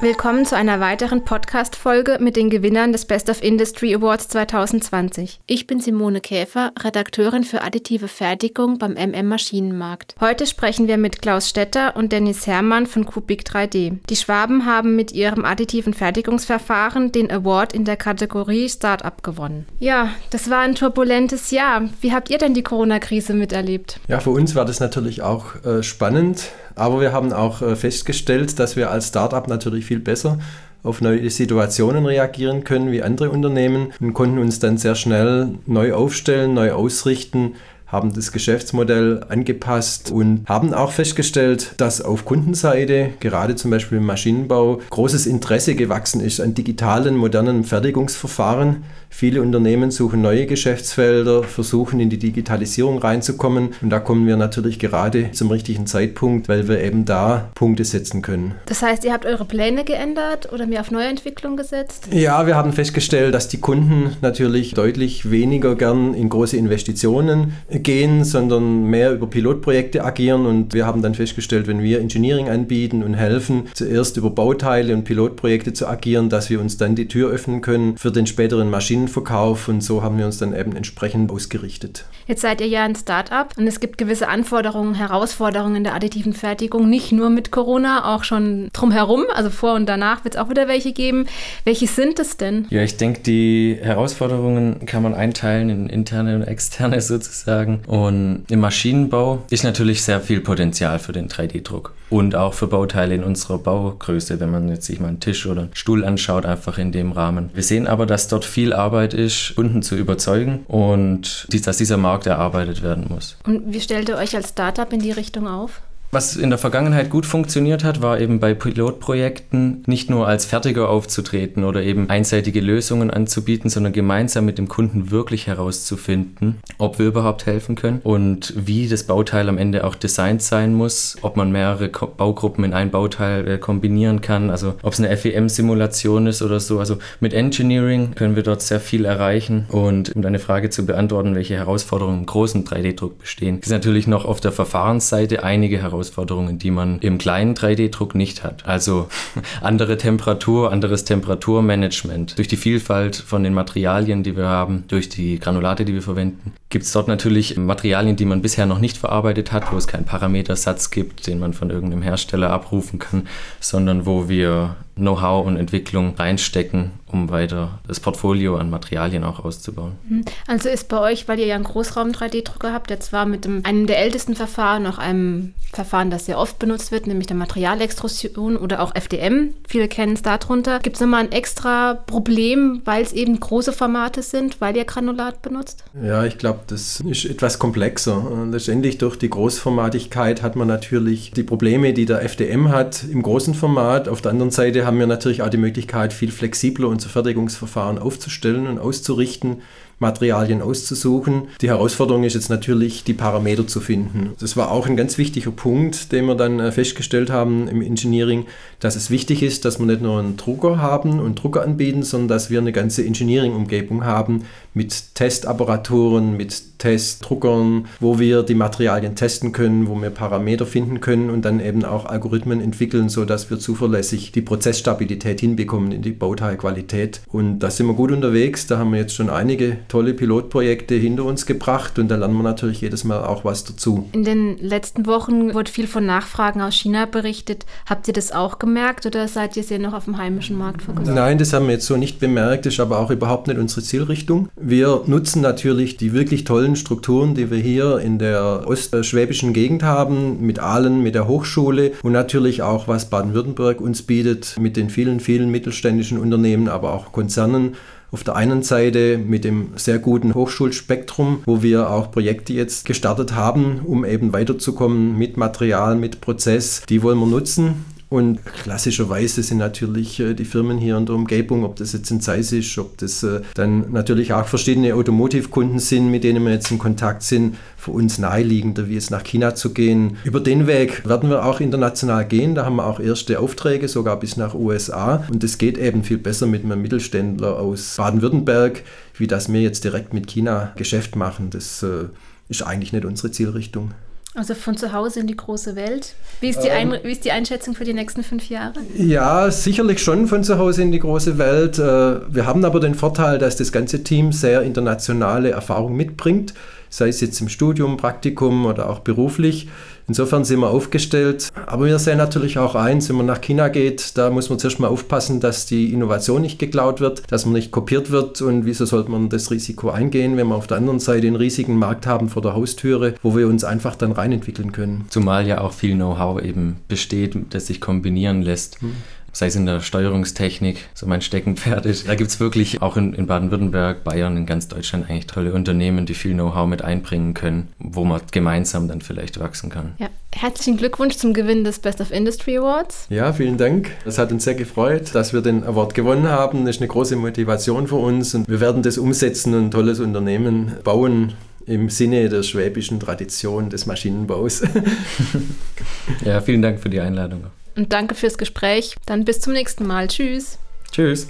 Willkommen zu einer weiteren Podcast-Folge mit den Gewinnern des Best of Industry Awards 2020. Ich bin Simone Käfer, Redakteurin für additive Fertigung beim MM Maschinenmarkt. Heute sprechen wir mit Klaus Stetter und Dennis Herrmann von Kubik 3D. Die Schwaben haben mit ihrem additiven Fertigungsverfahren den Award in der Kategorie Startup gewonnen. Ja, das war ein turbulentes Jahr. Wie habt ihr denn die Corona-Krise miterlebt? Ja, für uns war das natürlich auch äh, spannend. Aber wir haben auch äh, festgestellt, dass wir als Startup natürlich viel besser auf neue Situationen reagieren können wie andere Unternehmen und konnten uns dann sehr schnell neu aufstellen, neu ausrichten, haben das Geschäftsmodell angepasst und haben auch festgestellt, dass auf Kundenseite, gerade zum Beispiel im Maschinenbau, großes Interesse gewachsen ist an digitalen, modernen Fertigungsverfahren. Viele Unternehmen suchen neue Geschäftsfelder, versuchen in die Digitalisierung reinzukommen und da kommen wir natürlich gerade zum richtigen Zeitpunkt, weil wir eben da Punkte setzen können. Das heißt, ihr habt eure Pläne geändert oder mehr auf Neuentwicklung gesetzt? Ja, wir haben festgestellt, dass die Kunden natürlich deutlich weniger gern in große Investitionen gehen, sondern mehr über Pilotprojekte agieren. Und wir haben dann festgestellt, wenn wir Engineering anbieten und helfen, zuerst über Bauteile und Pilotprojekte zu agieren, dass wir uns dann die Tür öffnen können für den späteren Maschinenverkauf. Und so haben wir uns dann eben entsprechend ausgerichtet. Jetzt seid ihr ja ein Start-up und es gibt gewisse Anforderungen, Herausforderungen in der additiven Fertigung, nicht nur mit Corona, auch schon drumherum. Also vor und danach wird es auch wieder welche geben. Welche sind es denn? Ja, ich denke, die Herausforderungen kann man einteilen in interne und externe sozusagen sagen. Und im Maschinenbau ist natürlich sehr viel Potenzial für den 3D-Druck und auch für Bauteile in unserer Baugröße, wenn man jetzt sich mal einen Tisch oder einen Stuhl anschaut, einfach in dem Rahmen. Wir sehen aber, dass dort viel Arbeit ist, Kunden zu überzeugen und dass dieser Markt erarbeitet werden muss. Und wie stellt ihr euch als Startup in die Richtung auf? Was in der Vergangenheit gut funktioniert hat, war eben bei Pilotprojekten nicht nur als Fertiger aufzutreten oder eben einseitige Lösungen anzubieten, sondern gemeinsam mit dem Kunden wirklich herauszufinden, ob wir überhaupt helfen können und wie das Bauteil am Ende auch designt sein muss, ob man mehrere Baugruppen in ein Bauteil äh, kombinieren kann, also ob es eine FEM-Simulation ist oder so. Also mit Engineering können wir dort sehr viel erreichen und um deine Frage zu beantworten, welche Herausforderungen im großen 3D-Druck bestehen, ist natürlich noch auf der Verfahrensseite einige Herausforderungen Herausforderungen, die man im kleinen 3D-Druck nicht hat. Also andere Temperatur, anderes Temperaturmanagement. Durch die Vielfalt von den Materialien, die wir haben, durch die Granulate, die wir verwenden, gibt es dort natürlich Materialien, die man bisher noch nicht verarbeitet hat, wo es keinen Parametersatz gibt, den man von irgendeinem Hersteller abrufen kann, sondern wo wir Know-how und Entwicklung reinstecken, um weiter das Portfolio an Materialien auch auszubauen. Mhm. Also ist bei euch, weil ihr ja einen Großraum-3D-Drucker habt, der zwar mit einem der ältesten Verfahren, auch einem Verfahren, das sehr oft benutzt wird, nämlich der Materialextrusion oder auch FDM, viele kennen es darunter, gibt es nochmal ein extra Problem, weil es eben große Formate sind, weil ihr Granulat benutzt? Ja, ich glaube, das ist etwas komplexer. Letztendlich durch die Großformatigkeit hat man natürlich die Probleme, die der FDM hat im großen Format. Auf der anderen Seite haben wir natürlich auch die Möglichkeit, viel flexibler unser Fertigungsverfahren aufzustellen und auszurichten. Materialien auszusuchen. Die Herausforderung ist jetzt natürlich, die Parameter zu finden. Das war auch ein ganz wichtiger Punkt, den wir dann äh, festgestellt haben im Engineering, dass es wichtig ist, dass wir nicht nur einen Drucker haben und Drucker anbieten, sondern dass wir eine ganze Engineering-Umgebung haben mit Testapparaturen, mit Testdruckern, wo wir die Materialien testen können, wo wir Parameter finden können und dann eben auch Algorithmen entwickeln, sodass wir zuverlässig die Prozessstabilität hinbekommen in die Bauteilqualität. Und da sind wir gut unterwegs. Da haben wir jetzt schon einige tolle Pilotprojekte hinter uns gebracht und da lernen wir natürlich jedes Mal auch was dazu. In den letzten Wochen wurde viel von Nachfragen aus China berichtet. Habt ihr das auch gemerkt oder seid ihr sehr noch auf dem heimischen Markt fokussiert? Nein, das haben wir jetzt so nicht bemerkt, das ist aber auch überhaupt nicht unsere Zielrichtung. Wir nutzen natürlich die wirklich tollen Strukturen, die wir hier in der ostschwäbischen Gegend haben, mit Aalen, mit der Hochschule und natürlich auch, was Baden-Württemberg uns bietet, mit den vielen, vielen mittelständischen Unternehmen, aber auch Konzernen auf der einen Seite mit dem sehr guten Hochschulspektrum, wo wir auch Projekte jetzt gestartet haben, um eben weiterzukommen mit Material, mit Prozess. Die wollen wir nutzen. Und klassischerweise sind natürlich äh, die Firmen hier in der Umgebung, ob das jetzt in Zeiss ist, ob das äh, dann natürlich auch verschiedene Automotive-Kunden sind, mit denen wir jetzt in Kontakt sind, für uns naheliegender, wie es nach China zu gehen. Über den Weg werden wir auch international gehen. Da haben wir auch erste Aufträge, sogar bis nach USA. Und das geht eben viel besser mit einem Mittelständler aus Baden-Württemberg, wie das wir jetzt direkt mit China Geschäft machen. Das äh, ist eigentlich nicht unsere Zielrichtung. Also von zu Hause in die große Welt. Wie ist, die ähm, Ein wie ist die Einschätzung für die nächsten fünf Jahre? Ja, sicherlich schon von zu Hause in die große Welt. Äh, wir haben aber den Vorteil, dass das ganze Team sehr internationale Erfahrung mitbringt sei es jetzt im Studium, Praktikum oder auch beruflich. Insofern sind wir aufgestellt. Aber wir sehen natürlich auch eins, wenn man nach China geht, da muss man zuerst mal aufpassen, dass die Innovation nicht geklaut wird, dass man nicht kopiert wird. Und wieso sollte man das Risiko eingehen, wenn wir auf der anderen Seite einen riesigen Markt haben vor der Haustüre, wo wir uns einfach dann reinentwickeln können? Zumal ja auch viel Know-how eben besteht, das sich kombinieren lässt. Hm sei es in der Steuerungstechnik, so mein Steckenpferd ist. Da gibt es wirklich auch in, in Baden-Württemberg, Bayern, in ganz Deutschland eigentlich tolle Unternehmen, die viel Know-how mit einbringen können, wo man gemeinsam dann vielleicht wachsen kann. Ja, herzlichen Glückwunsch zum Gewinn des Best of Industry Awards. Ja, vielen Dank. Es hat uns sehr gefreut, dass wir den Award gewonnen haben. Das ist eine große Motivation für uns und wir werden das umsetzen und ein tolles Unternehmen bauen im Sinne der schwäbischen Tradition des Maschinenbaus. ja, vielen Dank für die Einladung und danke fürs Gespräch. Dann bis zum nächsten Mal. Tschüss. Tschüss.